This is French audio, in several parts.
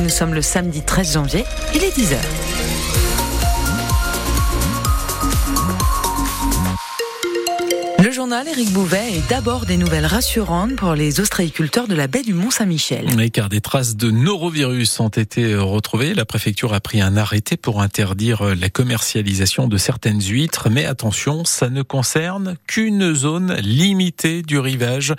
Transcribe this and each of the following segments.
Nous sommes le samedi 13 janvier. Il est 10h. Le journal Éric Bouvet est d'abord des nouvelles rassurantes pour les ostréiculteurs de la baie du Mont-Saint-Michel. Car des traces de norovirus ont été retrouvées. La préfecture a pris un arrêté pour interdire la commercialisation de certaines huîtres. Mais attention, ça ne concerne qu'une zone limitée du rivage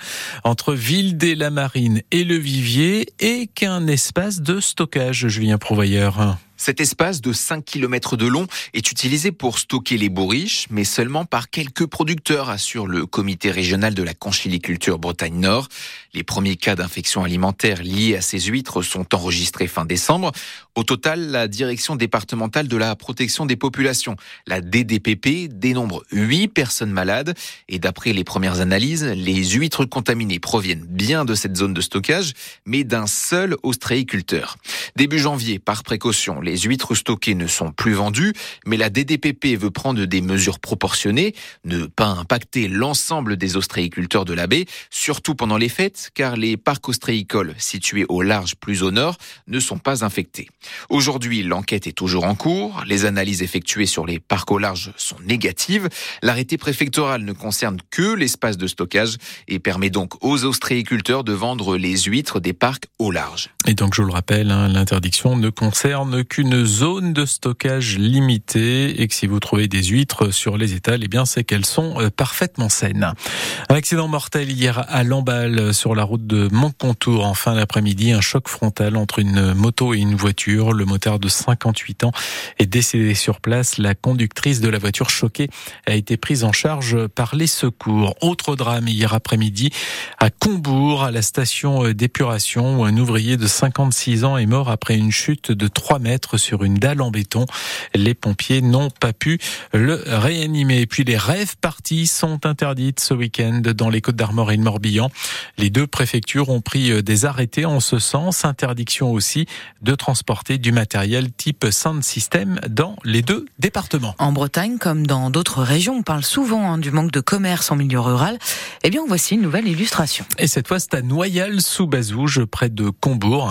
entre Ville des Lamarines et le Vivier et qu'un espace de stockage, Julien Prouvailleur. Cet espace de 5 km de long est utilisé pour stocker les bourriches, mais seulement par quelques producteurs, assure le comité régional de la conchiliculture Bretagne Nord. Les premiers cas d'infection alimentaire liés à ces huîtres sont enregistrés fin décembre. Au total, la direction départementale de la protection des populations, la DDPP, dénombre 8 personnes malades et d'après les premières analyses, les huîtres contaminées proviennent bien de cette zone de stockage, mais d'un seul ostréiculteur. Début janvier, par précaution, les huîtres stockées ne sont plus vendues, mais la DDPP veut prendre des mesures proportionnées, ne pas impacter l'ensemble des ostréiculteurs de la baie, surtout pendant les fêtes, car les parcs ostréicoles situés au large plus au nord ne sont pas infectés. Aujourd'hui, l'enquête est toujours en cours, les analyses effectuées sur les parcs au large sont négatives, l'arrêté préfectoral ne concerne que l'espace de stockage et permet donc aux ostréiculteurs de vendre les huîtres des parcs au large. Et donc, je le rappelle, hein, l'interdiction ne concerne que une zone de stockage limitée et que si vous trouvez des huîtres sur les étals, eh bien c'est qu'elles sont euh, parfaitement saines. Un accident mortel hier à Lamballe sur la route de Montcontour en fin d'après-midi, un choc frontal entre une moto et une voiture. Le motard de 58 ans est décédé sur place. La conductrice de la voiture choquée a été prise en charge par les secours. Autre drame hier après-midi à Combourg, à la station d'épuration où un ouvrier de 56 ans est mort après une chute de 3 mètres sur une dalle en béton. Les pompiers n'ont pas pu le réanimer. Et puis les rêves parties sont interdites ce week-end dans les Côtes d'Armor et le Morbihan. Les deux préfectures ont pris euh, des arrêtés en ce sens. Interdiction aussi de transporter du matériel type sound system dans les deux départements. En Bretagne, comme dans d'autres régions, on parle souvent hein, du manque de commerce en milieu rural. Eh bien, voici une nouvelle illustration. Et cette fois, c'est à Noyal-sous-Bazouge, près de Combourg.